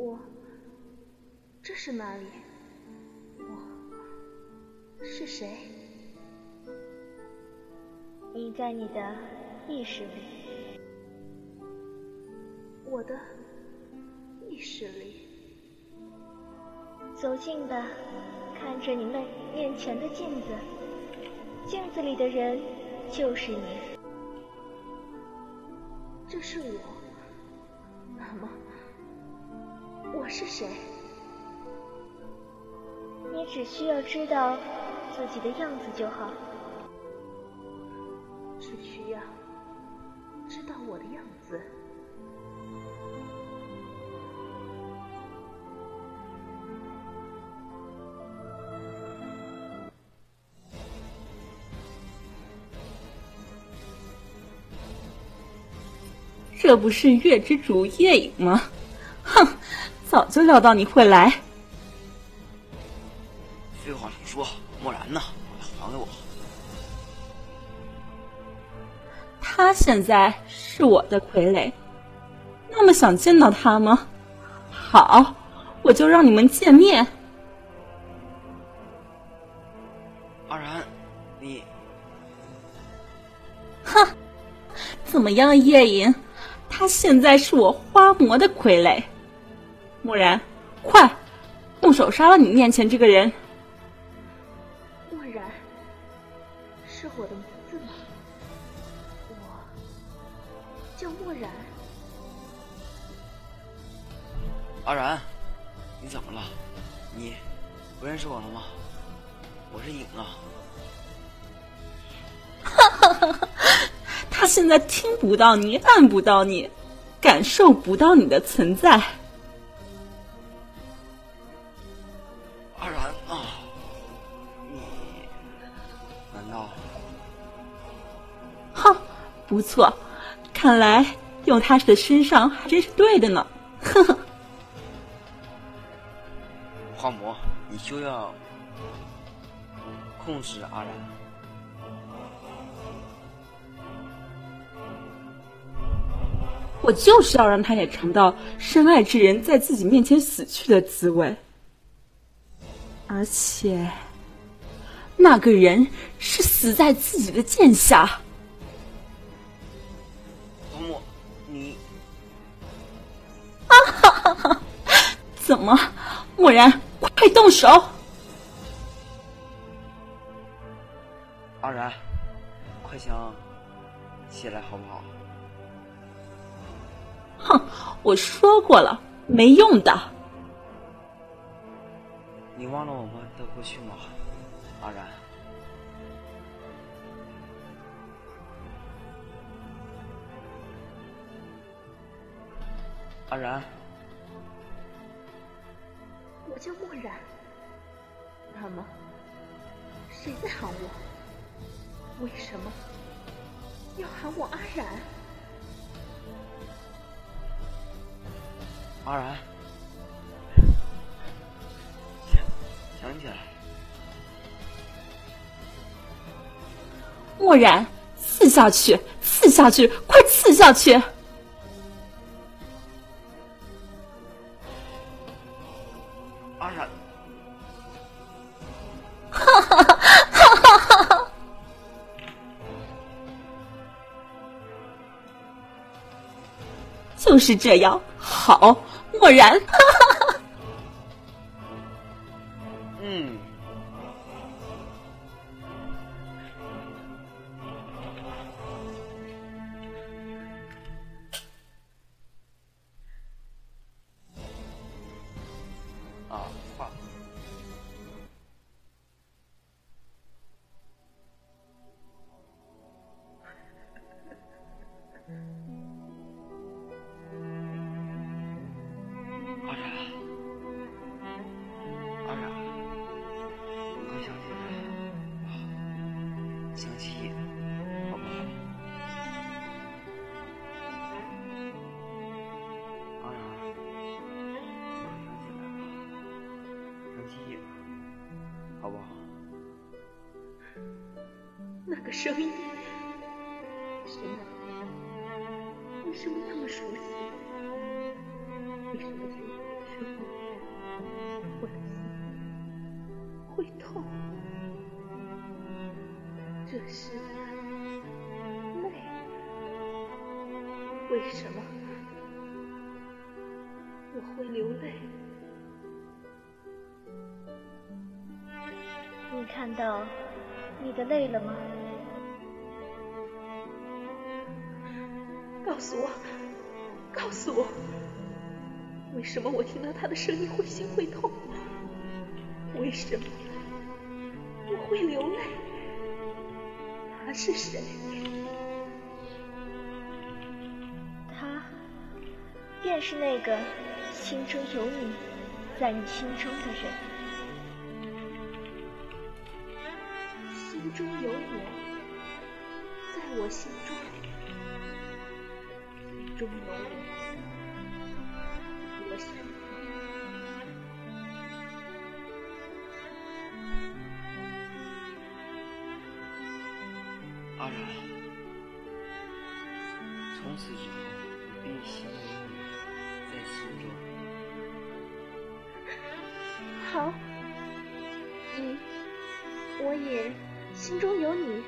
我这是哪里？我是谁？你在你的意识里，我的意识里，走近的看着你面面前的镜子，镜子里的人就是你。这是我，那 么是谁？你只需要知道自己的样子就好。只需要知道我的样子。这不是月之主夜影吗？哼，早就料到你会来。废话少说，漠然呢？把他还给我。他现在是我的傀儡，那么想见到他吗？好，我就让你们见面。阿然，你，哼，怎么样，夜影？他现在是我花魔的傀儡。蓦然，快动手杀了你面前这个人。漠然，是我的名字吗？我叫漠然。阿然，你怎么了？你不认识我了吗？我是影啊。哈哈哈哈！他现在听不到你，按不到你，感受不到你的存在。错，看来用他的身上还真是对的呢。呵呵。花魔，你就要控制阿然。我就是要让他也尝到深爱之人在自己面前死去的滋味，而且那个人是死在自己的剑下。蓦然，快动手！阿然，快想起来好不好？哼，我说过了，没用的。你忘了我们的过去吗，阿然？阿然，我叫墨染。那么，谁在喊我？为什么要喊我阿然？阿然，想想起来，漠然，刺下去，刺下去，快刺下去！阿然，哈哈哈哈哈哈！就是这样，好，漠然，哈哈那个声音是哪？为什么那么熟悉？为什么听不出？我的心会痛，这是泪。为什么我会流泪？你看到你的泪了吗？告诉我，告诉我，为什么我听到他的声音会心会痛？为什么我会流泪？他是谁？他便是那个心中有你，在你心中的人。心中有我，在我心中。中有我，我想。阿然，从此以后，你必心有你，在心中。好，你，我也心中有你，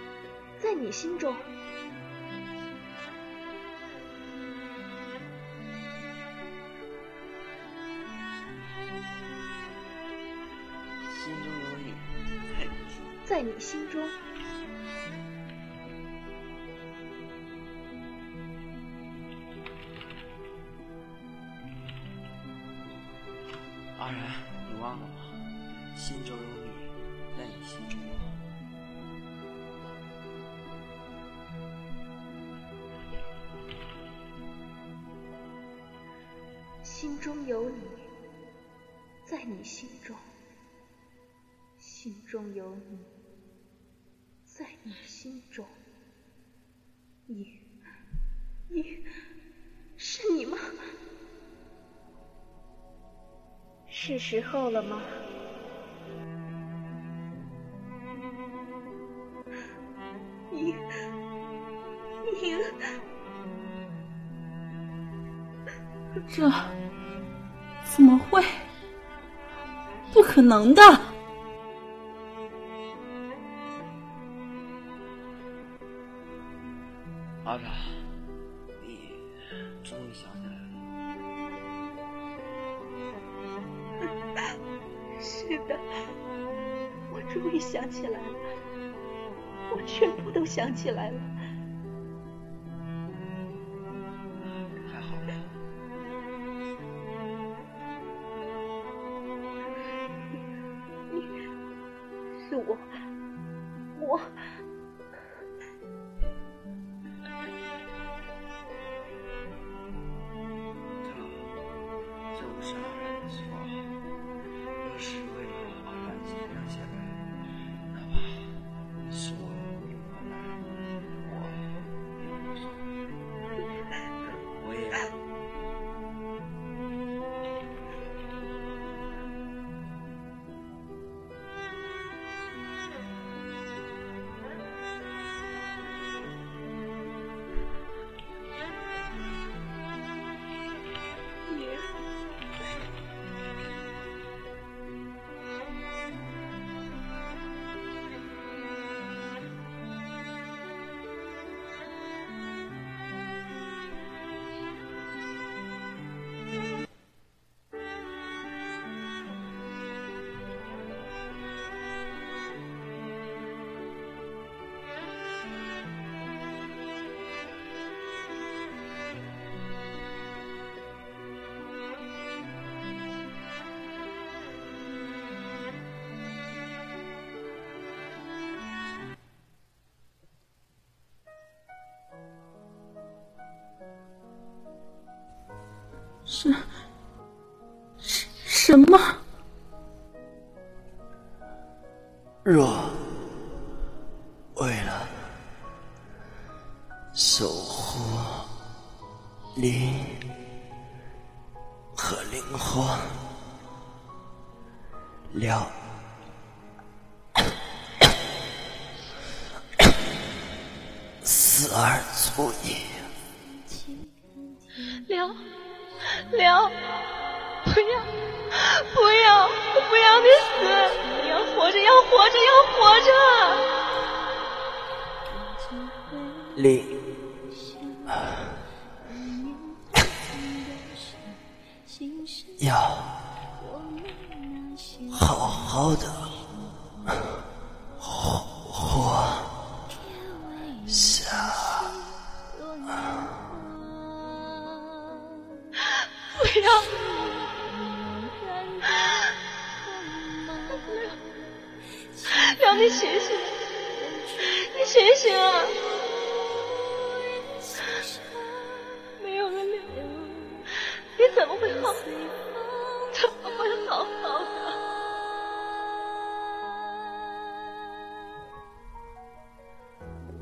在你心中。在你心中，阿然，你忘了吗？心中有你，在你心中。心中有你，在你心中。心中有你。在你心中，你，你，是你吗？是时候了吗？这怎么会？不可能的！我，我。是，什什么？若为了守护灵和灵魂了死而足矣。了。了，不要，不要。不要你死！你要活着，要活着，要活着！李，要好好的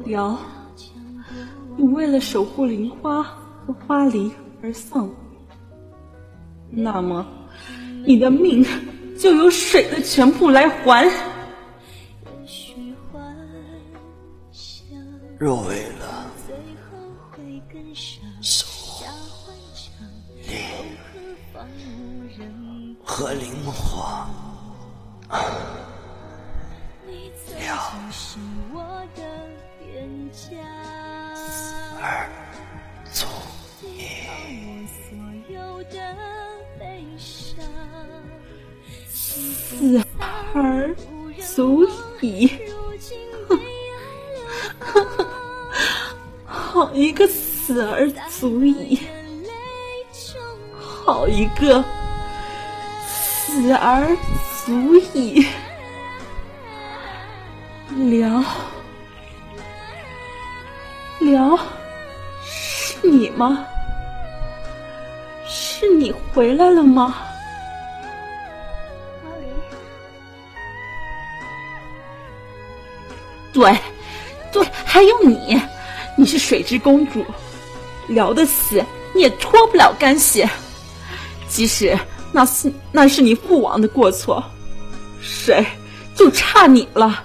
辽，你为了守护灵花和花梨而丧命，那么你的命就由水的全部来还。若为死而足矣！好一个死而足矣！辽，辽，是你吗？是你回来了吗？对，对，还有你，你是水之公主，辽的死你也脱不了干系。即使那是那是你父王的过错，谁就差你了。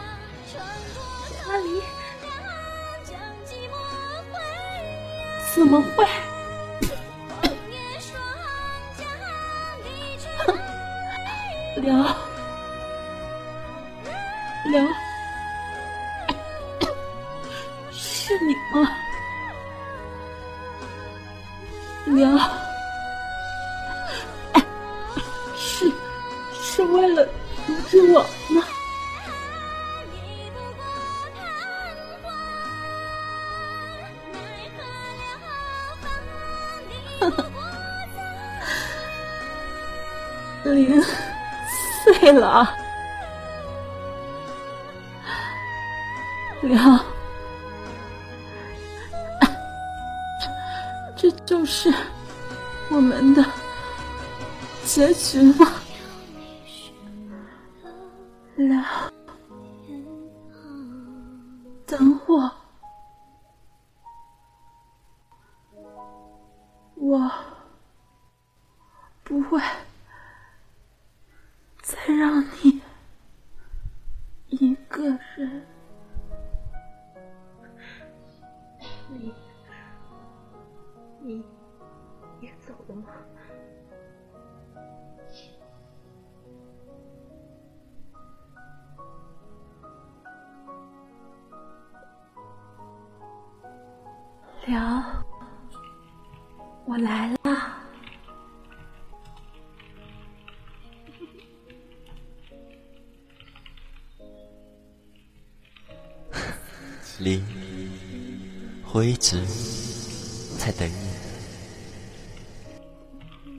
怎么会？刘刘，是你吗？辽，灵碎了，辽，这就是我们的结局吗？辽，等，我。娘，我来了。